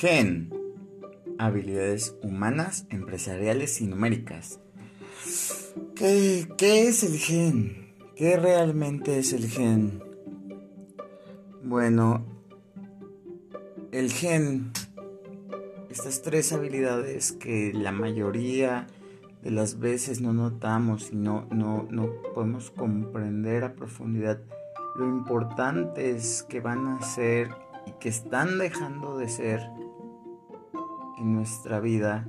GEN. Habilidades humanas, empresariales y numéricas. ¿Qué, ¿Qué, es el gen? ¿Qué realmente es el gen? Bueno, el gen, estas tres habilidades que la mayoría de las veces no notamos y no, no, no podemos comprender a profundidad lo importantes que van a ser y que están dejando de ser en nuestra vida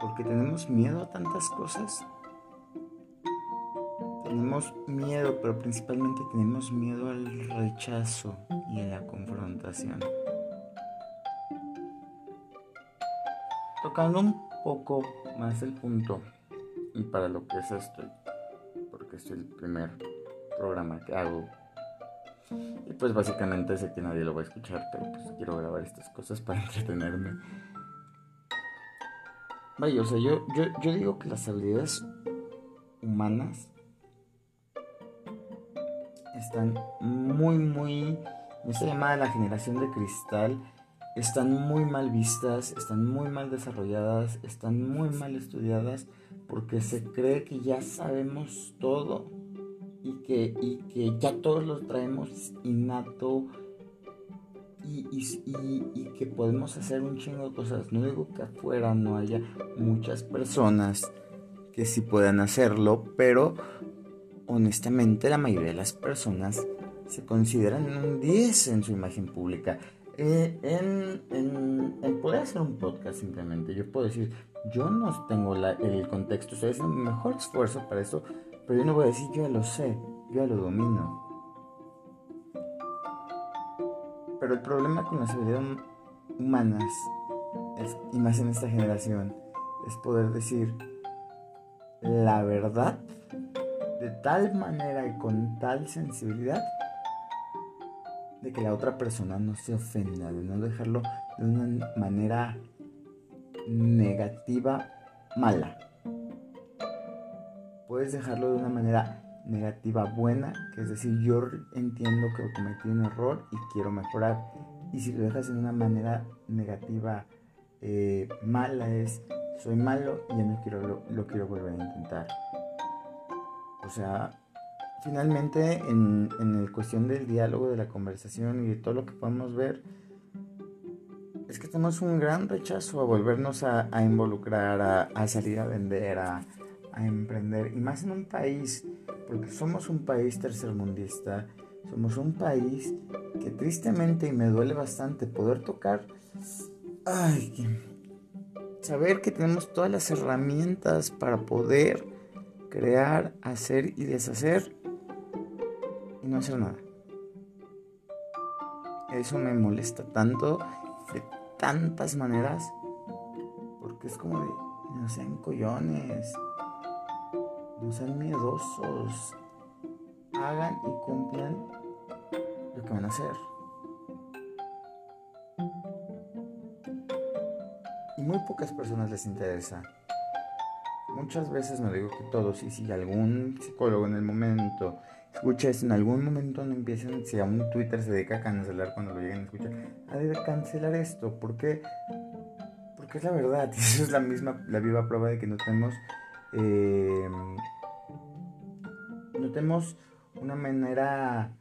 porque tenemos miedo a tantas cosas. Tenemos miedo, pero principalmente tenemos miedo al rechazo y a la confrontación. Tocando un poco más el punto y para lo que es esto, porque es el primer programa que hago. Y pues básicamente sé que nadie lo va a escuchar, pero pues quiero grabar estas cosas para entretenerme. Vaya, o sea, yo, yo, yo digo que las habilidades humanas están muy, muy... Esta llamada la generación de cristal están muy mal vistas, están muy mal desarrolladas, están muy mal estudiadas porque se cree que ya sabemos todo y que, y que ya todos lo traemos innato y, y, que podemos hacer un chingo de cosas. No digo que afuera no haya muchas personas que sí puedan hacerlo, pero honestamente la mayoría de las personas se consideran un 10 en su imagen pública. Eh, en, en, poder hacer un podcast simplemente, yo puedo decir, yo no tengo el contexto, estoy haciendo mi mejor esfuerzo para eso, pero yo no voy a decir, yo ya lo sé, yo ya lo domino. Pero el problema con las habilidades humanas, y más en esta generación, es poder decir la verdad de tal manera y con tal sensibilidad de que la otra persona no se ofenda, de no dejarlo de una manera negativa, mala. Puedes dejarlo de una manera negativa buena, que es decir, yo entiendo que cometí un error y quiero mejorar. Y si lo dejas de una manera negativa eh, mala es, soy malo y ya no quiero, lo, quiero volver a intentar. O sea, finalmente en, en el cuestión del diálogo, de la conversación y de todo lo que podemos ver, es que tenemos un gran rechazo a volvernos a, involucrar, a, salir a vender, a, a, emprender, y más en un país, porque somos un país tercermundista, somos un país que tristemente, y me duele bastante poder tocar, ay, saber que tenemos todas las herramientas para poder crear, hacer y deshacer, y no hacer nada. Eso me molesta tanto de tantas maneras porque es como de no sean collones, no sean miedosos, hagan y cumplan lo que van a hacer. Y muy pocas personas les interesa. Muchas veces no digo que todos, y si algún psicólogo en el momento escucha esto, en algún momento no empiecen, si a un Twitter se dedica a cancelar cuando lo lleguen a escuchar, a de cancelar esto, porque porque es la verdad, eso es la misma, la viva prueba de que no tenemos, eh, no tenemos una manera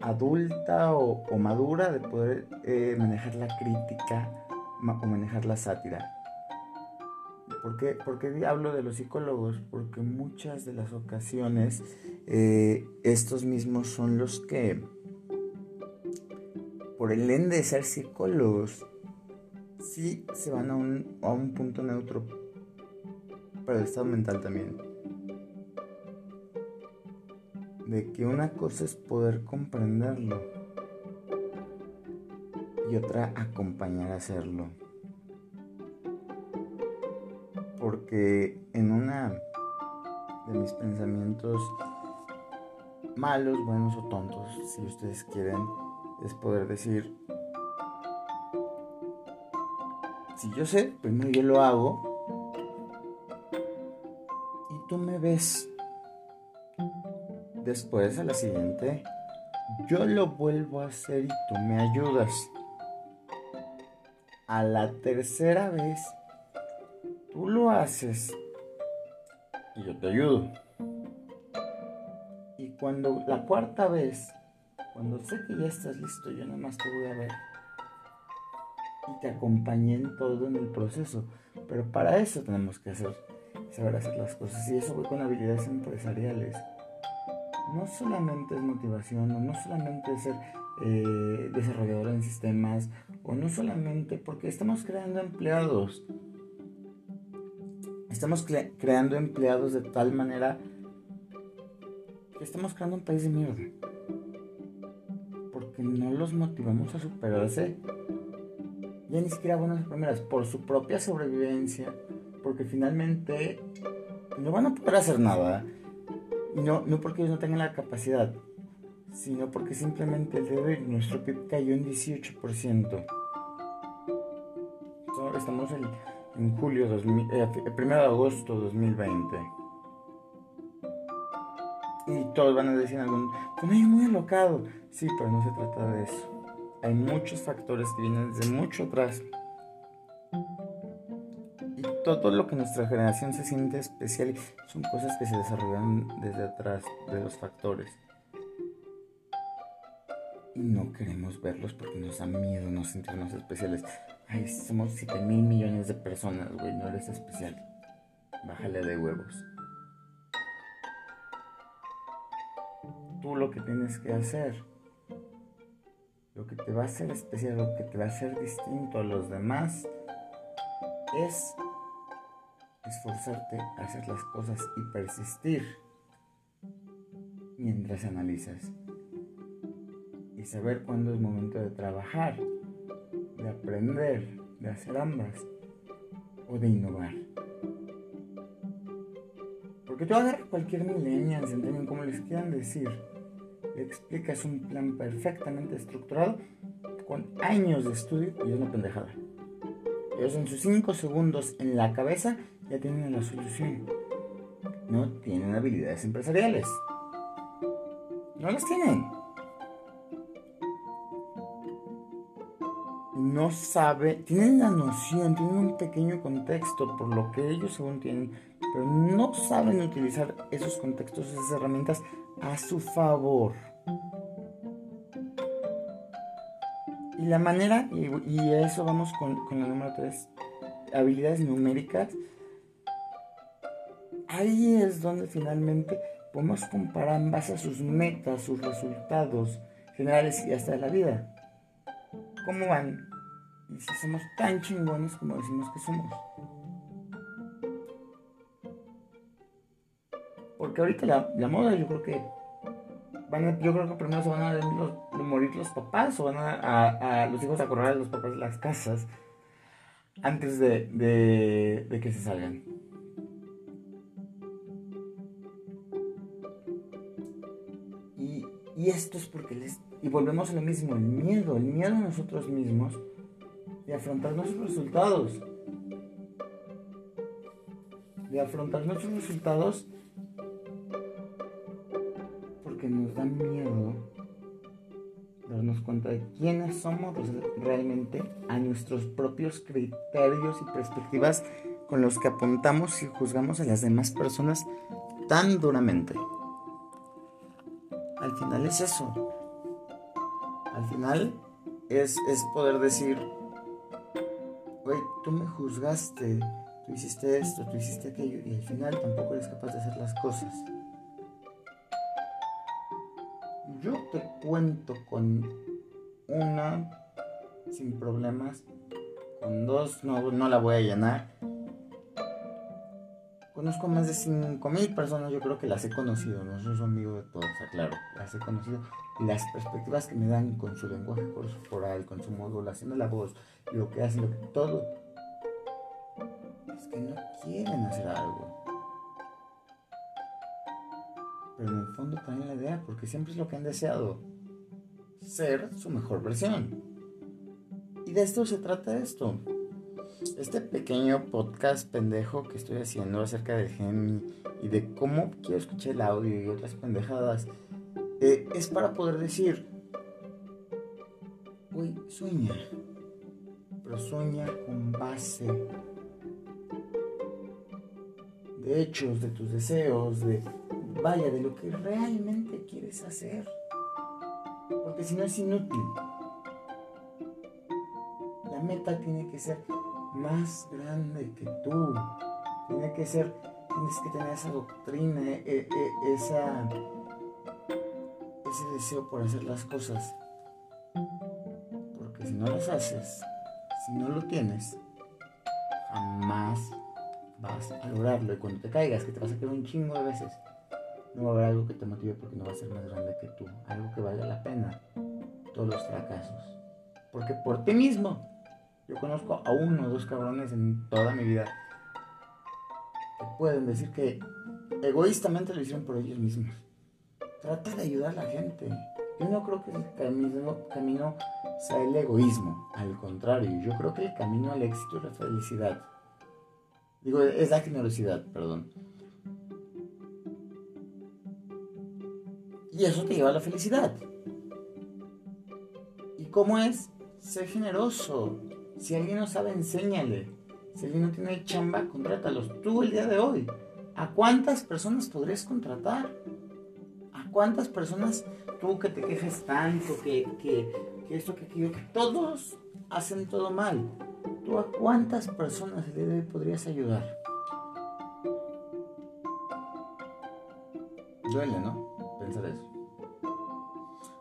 adulta o, madura de poder eh, manejar la crítica o manejar la sátira. ¿Por qué, ¿Por hablo de los psicólogos? Porque muchas de las ocasiones eh, estos mismos son los que, por el ende de ser psicólogos, sí se van a un, a un punto neutro para el estado mental también. De que una cosa es poder comprenderlo y otra acompañar a hacerlo. Porque en una de mis pensamientos malos, buenos o tontos, si ustedes quieren, es poder decir, si yo sé, primero yo lo hago y tú me ves. Después a la siguiente, yo lo vuelvo a hacer y tú me ayudas. a la tercera vez, tú lo haces y yo te ayudo. Y cuando la cuarta vez, cuando sé que ya estás listo, yo nada más te voy a ver. Y te acompañé en todo en el proceso. Pero para eso tenemos que hacer, saber hacer las cosas. Y eso voy con habilidades empresariales. No solamente es motivación, o no solamente es ser eh, desarrollador en sistemas, o no solamente porque estamos creando empleados. Estamos creando empleados de tal manera que estamos creando un país de mierda. Porque no los motivamos a superarse. Ya ni siquiera buenas primeras, por su propia sobrevivencia. Porque finalmente no van a poder hacer nada. No, no porque ellos no tengan la capacidad, sino porque simplemente el de nuestro PIB cayó en 18%. Estamos en, julio, 2000, eh, primero de agosto 2020. Y todos van a decir algún, con ello muy alocado. Sí, pero no se trata de eso. Hay muchos factores que vienen desde mucho atrás. Todo lo que nuestra generación se siente especial son cosas que se desarrollan desde atrás de los factores. Y no queremos verlos porque nos da miedo no sentirnos especiales. Ay, somos 7 mil millones de personas, güey, no eres especial. Bájale de huevos. Tú lo que tienes que hacer, lo que te va a hacer especial, lo que te va a hacer distinto a los demás, es esforzarte a hacer las cosas y persistir mientras analizas. Y saber cuándo es momento de trabajar de aprender, de hacer ambas o de innovar. Porque tú agarras cualquier millennial, entienden como les quieran decir, le explicas un plan perfectamente estructurado con años de estudio y es una pendejada. Ellos en sus 5 segundos en la cabeza ya tienen la solución. No tienen habilidades empresariales. No las tienen. no sabe, tienen la noción, tienen un pequeño contexto por lo que ellos según tienen, pero no saben utilizar esos contextos, esas herramientas a su favor. Y la manera, y, a eso vamos con, con la número 3, habilidades numéricas, ahí es donde finalmente podemos comparar en base a sus metas, sus resultados generales y hasta de la vida. ¿Cómo van? y si somos tan chingones como decimos que somos. Porque ahorita la, moda yo creo que van yo creo que primero se van a morir los papás o van a, los hijos a correr a los papás de las casas antes de, de que se salgan. Y esto es porque les... Y volvemos a lo mismo, el miedo, el miedo a nosotros mismos de afrontar nuestros resultados. De afrontar nuestros resultados porque nos da miedo darnos cuenta de quiénes somos realmente a nuestros propios criterios y perspectivas con los que apuntamos y juzgamos a las demás personas tan duramente. Al final es eso. Al final es, es poder decir, güey, tú me juzgaste, tú hiciste esto, tú hiciste aquello, y al final tampoco eres capaz de hacer las cosas. Yo te cuento con una sin problemas, con dos no, no la voy a llenar. Conozco más de 5.000 personas, yo creo que las he conocido, no soy amigo de todos, aclaro, las he conocido. Las perspectivas que me dan con su lenguaje corporal, con su modulación de la voz, lo que hacen, lo que, todo, es que no quieren hacer algo. Pero en el fondo traen la idea, porque siempre es lo que han deseado, ser su mejor versión. Y de esto se trata esto. Este pequeño podcast pendejo que estoy haciendo acerca de Gemini y de cómo quiero escuchar el audio y otras pendejadas, eh, es para poder decir, uy, sueña pero sueña con base de hechos, de tus deseos, de vaya, de lo que realmente quieres hacer. Porque si no es inútil. La meta tiene que ser más grande que tú. Tiene que ser, tienes que tener esa doctrina, e, e, esa, ese deseo por hacer las cosas. Porque si no las haces, si no lo tienes, jamás vas a lograrlo. Y cuando te caigas, que te vas a caer un chingo de veces, no va a haber algo que te motive porque no va a ser más grande que tú. Algo que valga la pena. Todos los fracasos. Porque por ti mismo. Yo conozco a uno o dos cabrones en toda mi vida que pueden decir que egoístamente lo hicieron por ellos mismos. Trata de ayudar a la gente. Yo no creo que el camino, camino sea el egoísmo. Al contrario, yo creo que el camino al éxito es la felicidad. Digo, es la generosidad, perdón. Y eso te lleva a la felicidad. ¿Y cómo es? Ser generoso. Si alguien no sabe, enséñale. Si alguien no tiene chamba, contrátalos. Tú el día de hoy, ¿a cuántas personas podrías contratar? ¿A cuántas personas tú que te quejes tanto, que, que, que esto, que aquello, que todos hacen todo mal? ¿Tú a cuántas personas el día de hoy podrías ayudar? Duele, ¿no? Pensar eso.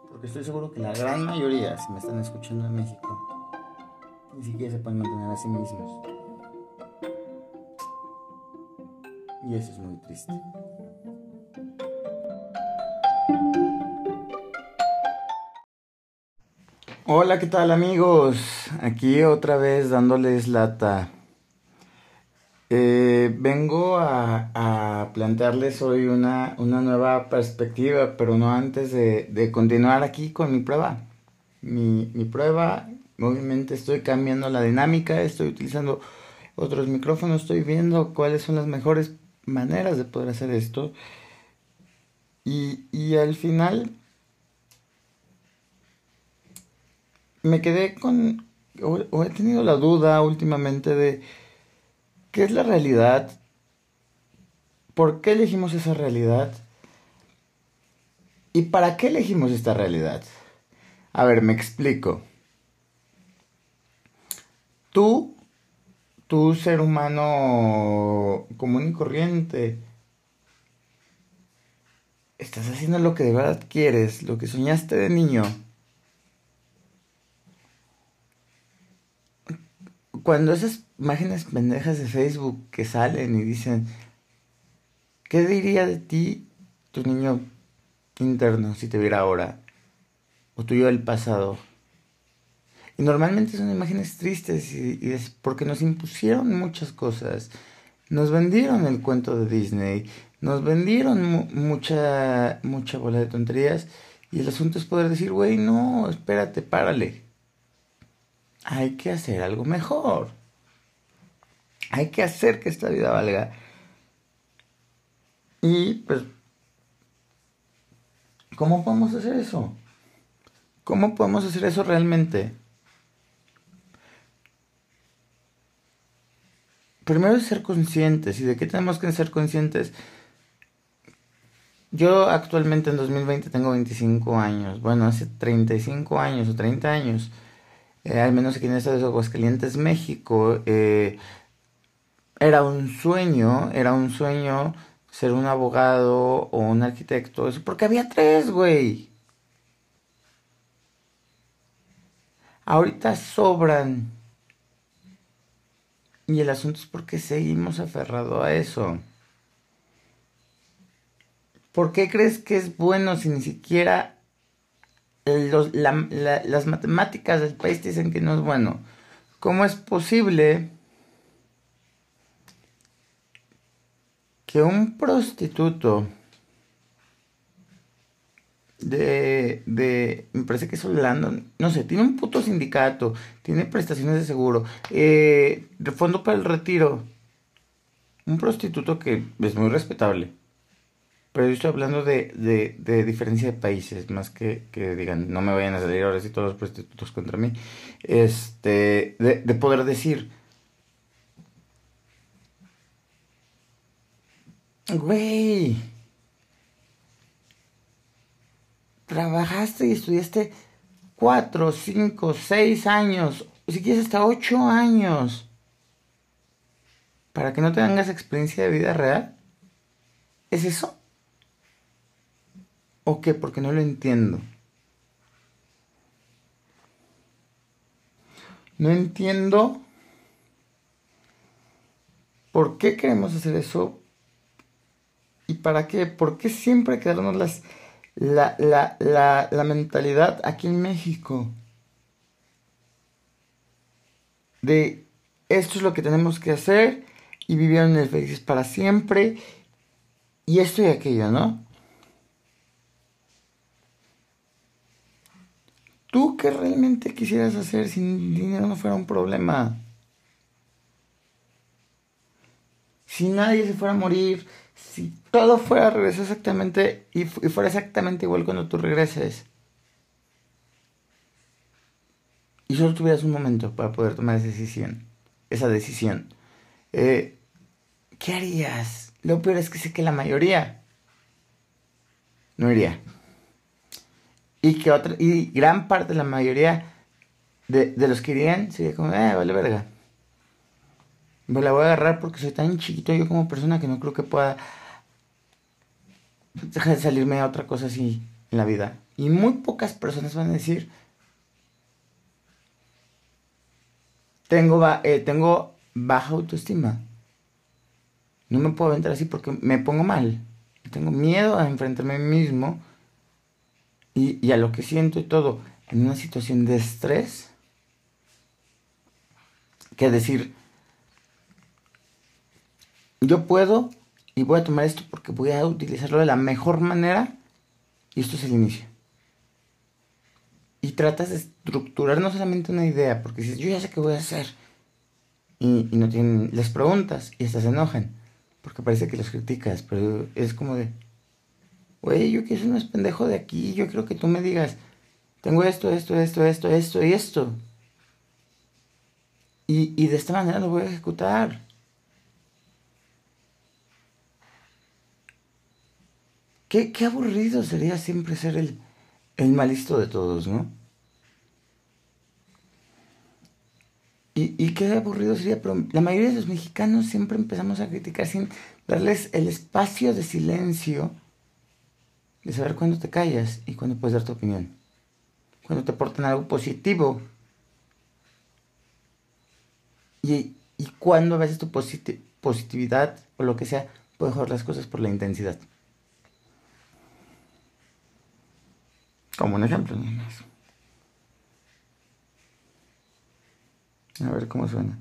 Porque estoy seguro que la gran mayoría, si me están escuchando en México, ni siquiera se pueden mantener a sí mismos. Y eso es muy triste. Hola, ¿qué tal amigos? Aquí otra vez dándoles lata. Eh, vengo a, plantearles hoy una, nueva perspectiva, pero no antes de, continuar aquí con mi prueba. Mi, mi, prueba, obviamente estoy cambiando la dinámica, estoy utilizando otros micrófonos, estoy viendo cuáles son las mejores maneras de poder hacer esto. Y, y al final me quedé con, o, he tenido la duda últimamente de qué es la realidad, por qué elegimos esa realidad y para qué elegimos esta realidad. A ver, me explico. Tú, tú ser humano común y corriente, estás haciendo lo que de verdad quieres, lo que soñaste de niño. cuando esas imágenes pendejas de Facebook que salen y dicen, ¿qué diría de ti tu niño interno si te viera ahora? O tu yo del pasado. Y normalmente son imágenes tristes y, porque nos impusieron muchas cosas. Nos vendieron el cuento de Disney, nos vendieron mucha, mucha bola de tonterías y el asunto es poder decir, güey, no, espérate, párale hay que hacer algo mejor. Hay que hacer que esta vida valga. Y pues, ¿cómo podemos hacer eso? ¿Cómo podemos hacer eso realmente? Primero es ser conscientes. ¿Y de qué tenemos que ser conscientes? Yo actualmente en 2020 tengo 25 años. Bueno, hace 35 años o 30 años eh, al menos aquí en el estado de Aguascalientes, México, eh, era un sueño, era un sueño ser un abogado o un arquitecto, eso porque había tres, güey. Ahorita sobran. Y el asunto es porque seguimos aferrados a eso. ¿Por qué crees que es bueno si ni siquiera las matemáticas del país dicen que no es bueno. ¿Cómo es posible que un prostituto de, de, me parece que es Holanda, no sé, tiene un puto sindicato, tiene prestaciones de seguro, eh, fondo para el retiro, un prostituto que es muy respetable, pero yo estoy hablando de, de, de diferencia de países, más que, que digan, no me vayan a salir ahora sí todos los prostitutos contra mí. Este, de, de poder decir, güey, trabajaste y estudiaste cuatro, cinco, seis años, si quieres hasta ocho años, para que no tengas experiencia de vida real. ¿Es eso? ¿O qué? Porque no lo entiendo. No entiendo por qué queremos hacer eso y para qué. ¿Por qué siempre quedarnos las, la, la, la, la mentalidad aquí en México? De esto es lo que tenemos que hacer y vivieron el felices para siempre y esto y aquello, ¿no? ¿Tú qué realmente quisieras hacer si dinero no fuera un problema? Si nadie se fuera a morir, si todo fuera a regresar exactamente y, fuera exactamente igual cuando tú regreses. Y solo tuvieras un momento para poder tomar esa decisión. Esa decisión. Eh, ¿Qué harías? Lo peor es que sé que la mayoría no iría y que otra, y gran parte, la mayoría de, de los que irían sería como, eh, vale verga. Me la voy a agarrar porque soy tan chiquito yo como persona que no creo que pueda dejar de salirme a otra cosa así en la vida. Y muy pocas personas van a decir, tengo, eh, tengo baja autoestima. No me puedo aventar así porque me pongo mal. Tengo miedo a enfrentarme a mí mismo y, a lo que siento y todo en una situación de estrés, que decir, yo puedo y voy a tomar esto porque voy a utilizarlo de la mejor manera y esto es el inicio. Y tratas de estructurar no solamente una idea, porque dices, yo ya sé qué voy a hacer. Y, no tienen, les preguntas y estas se enojan, porque parece que los criticas, pero es como de, Güey, yo quiero ser más pendejo de aquí. Yo quiero que tú me digas, tengo esto, esto, esto, esto, esto y esto. Y, y de esta manera lo voy a ejecutar. Qué, aburrido sería siempre ser el, el malisto de todos, ¿no? Y, y, qué aburrido sería, pero la mayoría de los mexicanos siempre empezamos a criticar sin darles el espacio de silencio de saber cuándo te callas y cuándo puedes dar tu opinión. Cuando te aportan algo positivo. Y, y cuando a veces tu positividad o lo que sea puede mejorar las cosas por la intensidad. Como un ejemplo, nada más. A ver cómo suena.